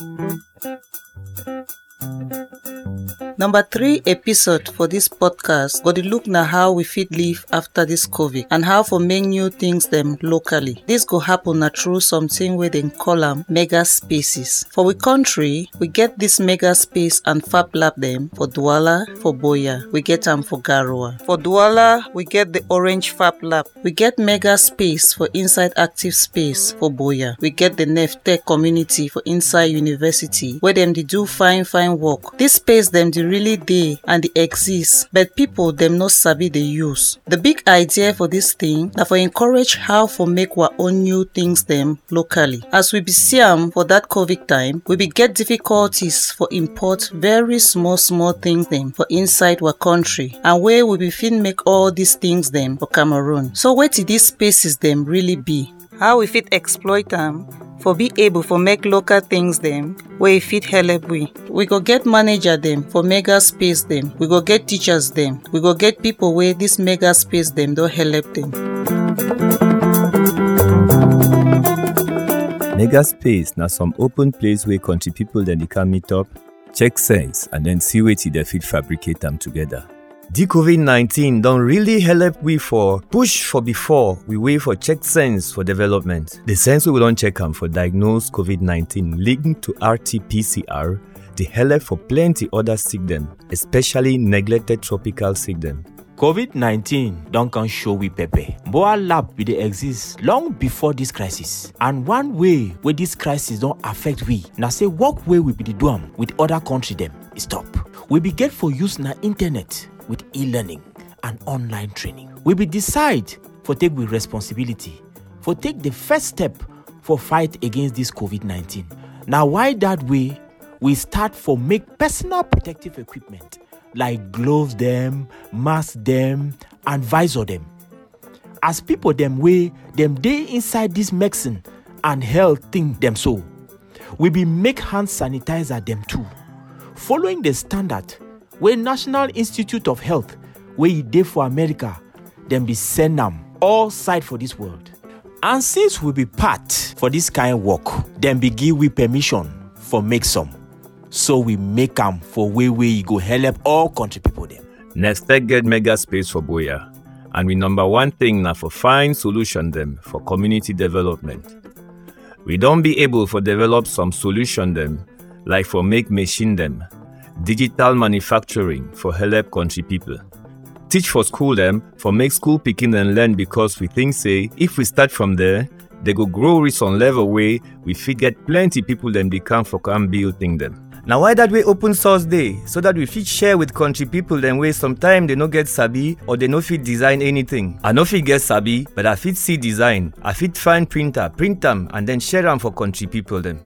Música Number three episode for this podcast go dey look na how we fit live after this COVID and how for make new things dem locally. This go happen na through something wey dem call maker spaces. For we country, we get this maker space and fab lab dem for Douala, for Buea, we get am for Garoua. For Douala, we get the Orange Fab Lab. We get maker space for inside active space for Buea. We get the NEF Tech community for inside university where dem dey do fine fine work. This space dey really dey and dey exist but people dem no sabi dey use. The big idea for this thing na for encourage how for make our own new things dem locally. As we be see am for that COVID time, we be get difficulties for import very small small things dem for inside our country and wey we be fit make all these things dem for Cameroon. So wetin these spaces dem really be? How we fit exploit am for be able for make local things dem wey fit help we. We go get manager them for maker space them. we go get teachers them. we go get people where this maker space dem don help them. Maker space now some open place where country people then they can meet up, check sense and then see wetin they fit fabricate them together. The COVID-19 don't really help we for push for before we wait for check sense for development. The sense we don check am for diagnose COVID-19 linked to RT-PCR the help for plenty other sick them, especially neglected tropical sick them. covid-19 don't come show we pepper. Boa lab bin dey exist long before this crisis. And one way wey this crisis don't affect we na say work wey we be the do with other country e stop. We be get for use na internet with e-learning and online training. We bin decide for take with responsibility for take the first step for fight against this covid-19 Now, why that way? We start for make personal protective equipment like gloves them, mask them, and visor dem. As people them wey them dey inside this medicine and health thing them so we bin make hand sanitizer them too. Following the standard wey national institute of health wey e dey for america dem be send am all side for dis world. And since we be part for dis kind work dem be give we permission for make some. So we make am for way wey e go help all country pipo dem. Nestec get maker space for Buea. And we number one thing na for find solution dem for community development. We don be able for develop some solution dem like for make machine dem, digital manufacturing for help country people. Teach for school them, for make school pikin and learn because we think say if we start from there, they go grow reach some level wey we fit get plenty people dem dey come for come build thing dem. na why that way open source dey so that we fit share with country people dem wey sometimes they no get sabi or they no fit design anything i no fit get sabi but i fit see design i fit find printer print them and then share them for country people dem.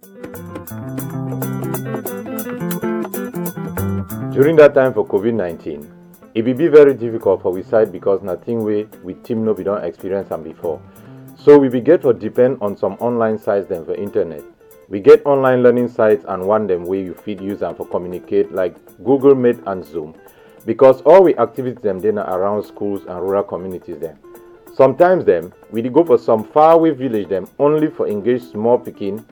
During that time for COVID-19, it will be very difficult for we side because nothing we with team no we don't experience them before. So we be get for depend on some online sites them for internet. We get online learning sites and one them way you fit use them for communicate like Google Meet and Zoom because all we activities them then around schools and rural communities them. Sometimes them we go for some faraway village them only for engage small pikin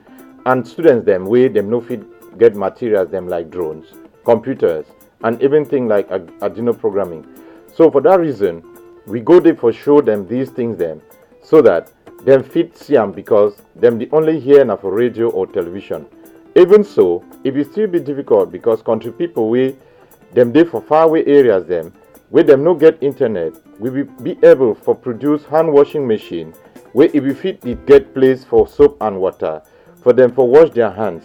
and students them wey them no fit get materials them like drones, computers and even things like Ar- Arduino programming. So for that reason, we go there for show them these things them so that them fit see am because them the only hear na for radio or television. Even so, it will still be difficult because country people wey them dey for faraway areas them where them no get internet we will be able for produce hand washing machine where e be fit dey get place for soap and water for them for wash their hands.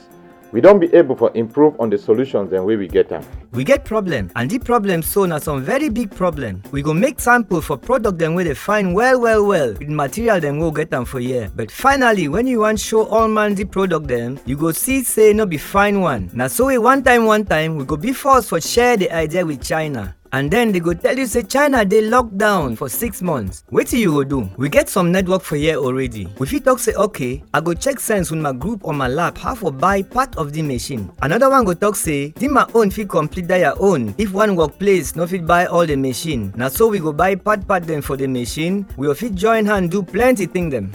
We don be able for improve on the solutions them wey we get am. we get problem and the problem so na some very big problem. We go make sample for product dem wey dey fine well well well. With material dem wey get am for here. But finally when you wan show all man the product dem you go see say no be fine one. Na so we one time one time we go be forced for share the idea with china and then they go tell you say china dey lock down for six months. Wetin you go do? We get some network for here already. We fit talk say okay i go check sense with my group on my lap how for buy part of the machine. Another one go talk say the my own fit complete their own. If one workplace no fit buy all the machine na so we go buy part part dem for the machine. We go fit join hand do plenty thing dem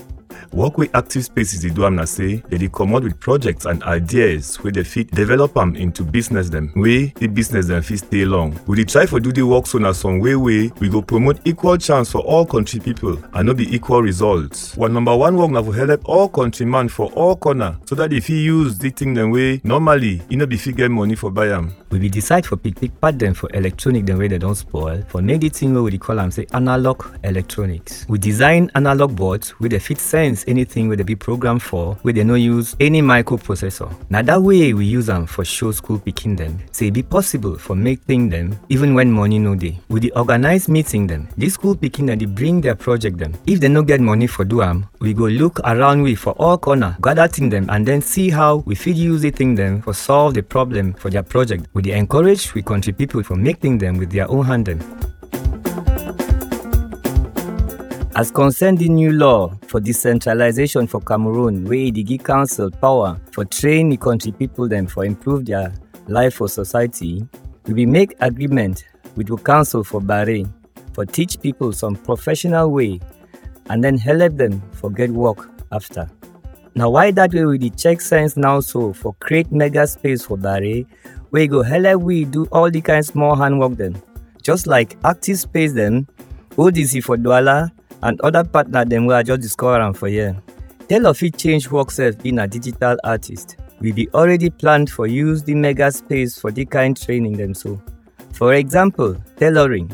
Work with active spaces dey do am na say dem dey comot with projects and ideas where they fit develop am into business dem wey the business dem fit stay long. We dey try for do the work so na some way way we go promote equal chance for all country people and no be equal results. One number one work na for help all countryman for all corner so that if fit use the thing dem way normally e no be fit get money for buy am. we be decide for pick pick part dem for electronic them way they don't spoil for make the thing we dey call am say analog electronics we design analog boards wey dey fit sense anything wey dey be program for wey dey no use any microprocessor Now that way we use them for show school picking them. say e be possible for make thing dem even when money no dey we the organize meeting them, dis school picking dem dey bring their project them. if they no get money for do am we go look around we for all corner gather thing dem and then see how we fit use the thing them for solve the problem for their project we encourage we country people for making them with their own hand dem. As concerned the new law for decentralization for Cameroon wey e dey give council power for train the country people dem for improve their life for society, we make agreement with the council for Bahrain for teach people some professional way and then help them for get work after. Now why that way we the check sense now so for create maker space for Bahrain wey go help we do all the kind small handwork dem just like active space dem, ODC for Douala and other partner dem wey I just discover am for here. Tailor fit change work sef being a digital artist. We be already planned for use the maker space for the kind training dem so. For example, tailoring.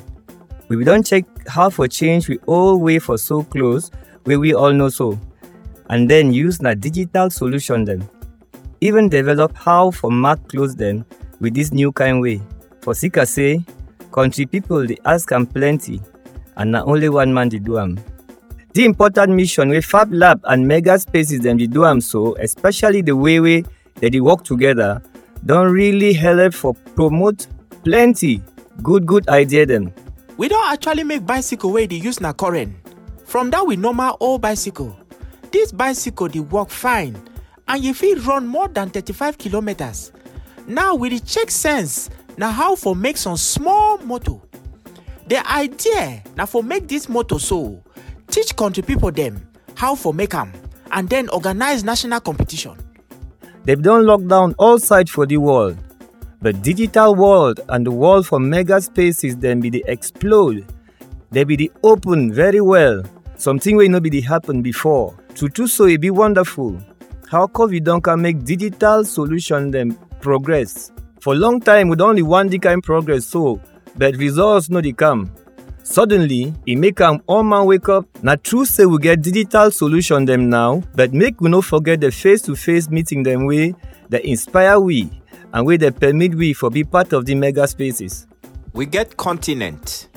We don check how for change we all way for so clothes wey we all know so and then use na digital solution dem. Even develop how for mark clothes dem with this new kind way. For sika say, country people dey ask am plenty and na only one man dey do am. The important mission wey Fab Lab and Maker Spaces dem dey do am so, especially the way wey dem dey work together, don really help for promote plenty good good idea dem. We don actually make bicycle wey dey use na current. From that we normal old bicycle. This bicycle dey work fine and you fit run more than 35 kilometers. Now we dey check sense na how for make some small motor. The idea na for make this motor so, teach country people dem how for make am and then organize national competition. Dem don lock down all sides for the world. But digital world and the world for maker spaces dem be dey explode. Dem be dey open very well. Something wey no be happen before. True true so e be wonderful. How COVID don come make digital solution dem progress. For long time with only one the kind progress so, but results no dey come. Suddenly, e make am all man wake up. Na true say we get digital solution dem now, but make we no forget the face-to-face meeting dem wey dey inspire we and wey dey permit we for be part of the maker spaces. We get continent,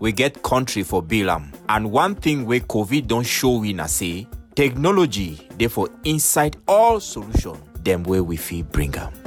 we get country for build am. And one thing wey COVID don show we na say, technology for inside all solution dem wey we fit bring am.